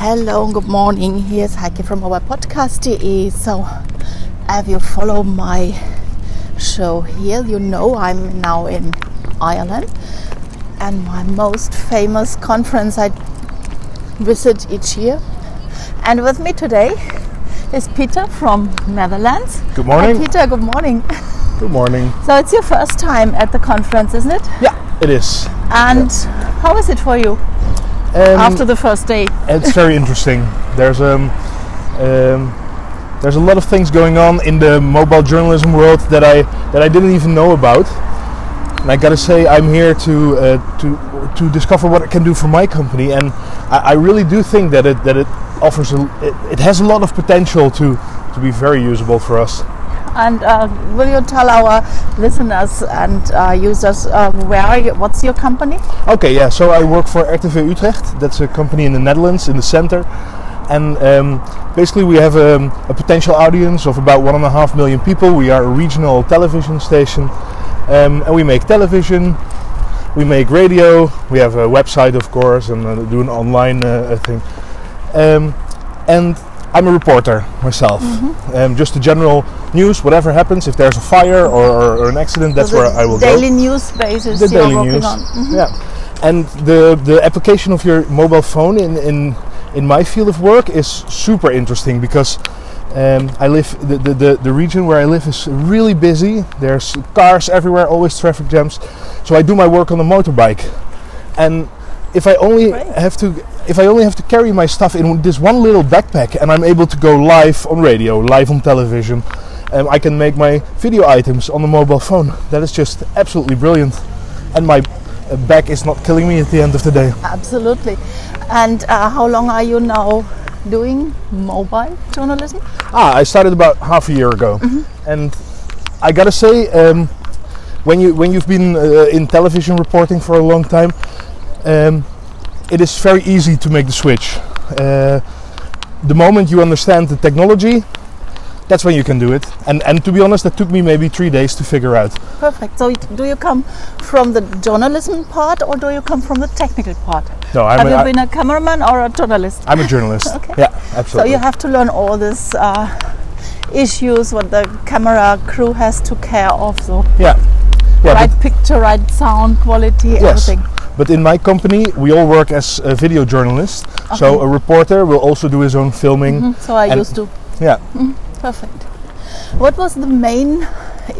Hello and good morning. Here's Heike from our podcast.de. So, if you follow my show here, you know I'm now in Ireland and my most famous conference I visit each year. And with me today is Peter from Netherlands. Good morning. Hi, Peter, good morning. Good morning. So, it's your first time at the conference, isn't it? Yeah, it is. And how is it for you Um, after the first day? it's very interesting. There's um, um, there's a lot of things going on in the mobile journalism world that I that I didn't even know about. And I gotta say, I'm here to uh, to to discover what it can do for my company, and I, I really do think that it that it offers a, it, it has a lot of potential to to be very usable for us. And uh, will you tell our listeners and uh, users uh, where you, what's your company? Okay, yeah. So I work for RTV Utrecht. That's a company in the Netherlands, in the center. And um, basically, we have um, a potential audience of about one and a half million people. We are a regional television station, um, and we make television. We make radio. We have a website, of course, and uh, do an online uh, thing. Um, and I'm a reporter myself. Um, just the general news, whatever happens, if there's a fire or, or, or an accident, that's So where I will go daily news basis the daily news. Mhm. Yeah, and the the application of your mobile phone in in in my field of work is super interesting because. Um, I live the, the, the, the region where I live is really busy. There's cars everywhere, always traffic jams. So I do my work on a motorbike, and if I only Great. have to if I only have to carry my stuff in this one little backpack, and I'm able to go live on radio, live on television, um, I can make my video items on the mobile phone. That is just absolutely brilliant, and my uh, back is not killing me at the end of the day. Absolutely. And uh, how long are you now doing mobile journalism? Ah, I started about half a year ago, and I gotta say, um, when you when you've been uh, in television reporting for a long time, um, it is very easy to make the switch. Uh, the moment you understand the technology, that's when you can do it. And and to be honest, that took me maybe three days to figure out. Perfect. So, do you come from the journalism part or do you come from the technical part? No, I'm have a, you I- been a cameraman or a journalist? I'm a journalist. Okay. Yeah, absolutely. So you have to learn all these uh, issues what the camera crew has to care of. So yeah. Yeah, right picture, right sound quality, Yes. everything. But in my company, we all work as a video journalists. So a reporter will also do his own filming. Mhm, So I used to. Yeah. Perfect. What was the main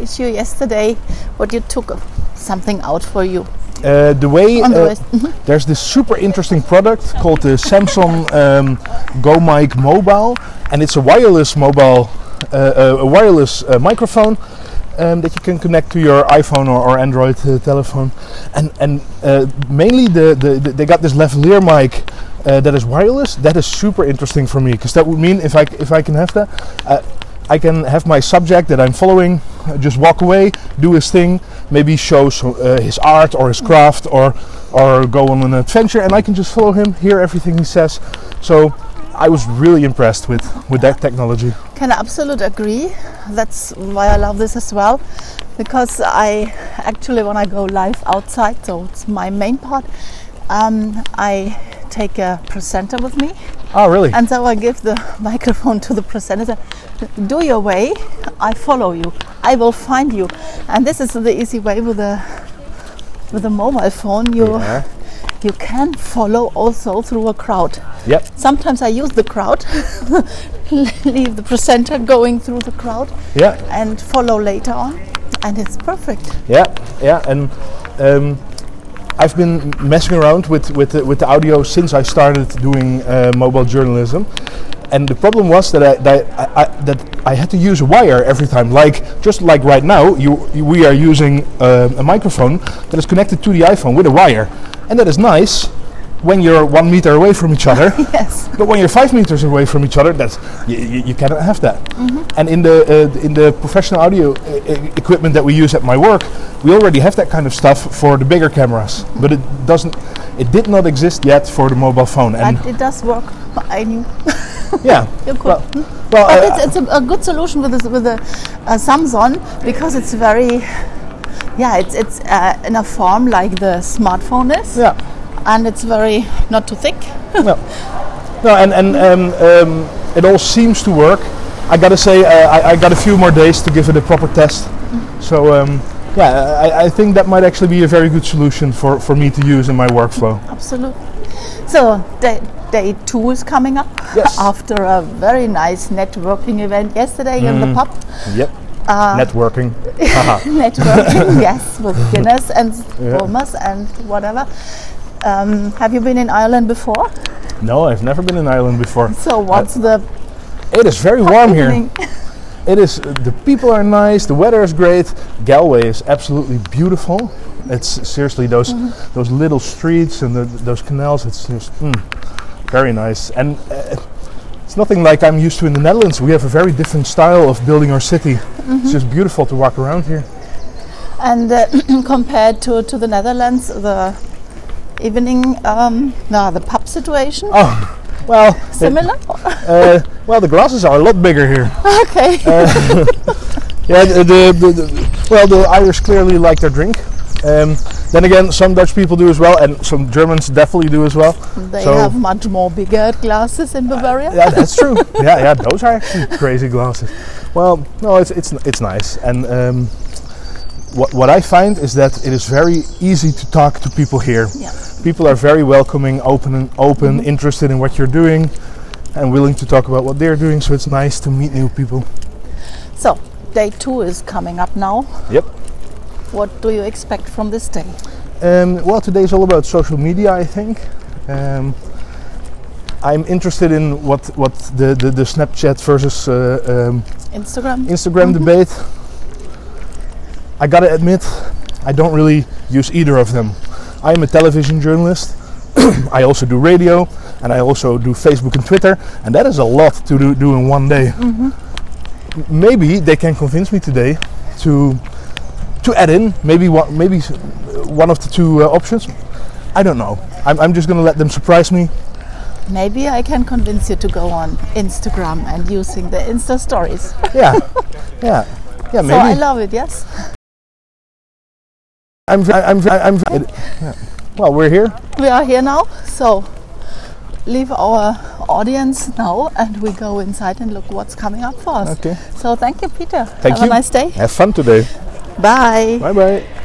issue yesterday? What you took something out for you Uh, the way the uh. Mhm. there's this super interesting product called the Samson um, Go Mic Mobile, and it's a wireless mobile, uh, uh, a wireless uh, microphone um, that you can connect to your iPhone or, or Android uh, telephone, and and uh, mainly the, the, the they got this lavalier mic. Uh, that is wireless. That is super interesting for me because that would mean if I if I can have that, uh, I can have my subject that I'm following uh, just walk away, do his thing, maybe show uh, his art or his craft or or go on an adventure, and I can just follow him, hear everything he says. So I was really impressed with with that technology. Can absolutely agree. That's why I love this as well, because I actually when I go live outside, so it's my main part. Um, I take a presenter with me, Oh, really? and so I give the microphone to the presenter. Do your way, I follow you. I will find you, and this is the easy way with the with the mobile phone. You Yeah. You can follow also through a crowd. Yep. Sometimes I use the crowd, leave the presenter going through the crowd Yeah. and follow later on, and it's perfect. Yeah. Yeah. And um, I've been messing around with with the, with the audio since I started doing uh, mobile journalism. And the problem was that I, that I, I, that I had to use a wire every time. Like just like right now, you, you we are using uh, a microphone that is connected to the iPhone with a wire, and that is nice when you're one meter away from each other. Yes. But when you're five meters away from each other, that's you, you, you cannot have that. Mhm. And in the uh, in the professional audio uh, equipment that we use at my work, we already have that kind of stuff for the bigger cameras. But it doesn't. It did not exist yet for the mobile phone. And But it does work. I knew. yeah, You could. well, well But uh, it's, it's a, a good solution with a, with the uh, Samson because it's very, yeah, it's it's uh, in a form like the smartphone is, yeah, and it's very not too thick. no. No, and and um, um, it all seems to work. I gotta say, uh, I, I got a few more days to give it a proper test. So um, yeah, I, I think that might actually be a very good solution for, for me to use in my workflow. Absolutely. So day, day two is coming up Yes. after a very nice networking event yesterday in the pub. Yep. Uh, Networking. Networking, yes, with Guinness and Yeah. Bulmers and whatever. Um, have you been in Ireland before? no, I've never been in Ireland before. So what's the It is very warm here. evening? It is. The people are nice. The weather is great. Galway is absolutely beautiful. It's seriously those those little streets and the, those canals. It's just mm, very nice. And uh, it's nothing like I'm used to in the Netherlands. We have a very different style of building our city. It's just beautiful to walk around here. And uh, compared to, to the Netherlands, the evening, um, no, the pub situation, Oh, well, it- similar? uh, well, the glasses are a lot bigger here. okay. Yeah, the, the, the, the- well, the Irish clearly like their drink. Um, then again, some Dutch people do as well, and some Germans definitely do as well. they so- have much more bigger glasses in Bavaria. Yeah, that's true. yeah, yeah, those are actually crazy glasses. Well, no, it's it's it's nice, and um, what what I find is that it is very easy to talk to people here. Yeah. People are very welcoming, open, and open, interested in what you're doing, and willing to talk about what they're doing. So it's nice to meet new people. So, day two is coming up now. Yep. What do you expect from this day? Um, well, today is all about social media, I think. Um, I'm interested in what, what the, the, the Snapchat versus uh, um, Instagram? Instagram debate. I gotta admit, I don't really use either of them. I'm a television journalist. I also do radio, and I also do Facebook and Twitter, and that is a lot to do, do in one day. M- Maybe they can convince me today to to add in maybe one, maybe one of the two uh, options. I don't know. I'm, I'm just gonna let them surprise me. Maybe I can convince you to go on Instagram and using the Insta stories. Yeah, yeah, yeah. Maybe. So I love it, yes? I'm, I'm. I'm. v- it- yeah. Well, we're here. We are here now, so leave our audience now and we go inside and look what's coming up for us. Okay. So thank you, Peter. Thank Have you. a nice day. Have fun today. Bye. Bye bye.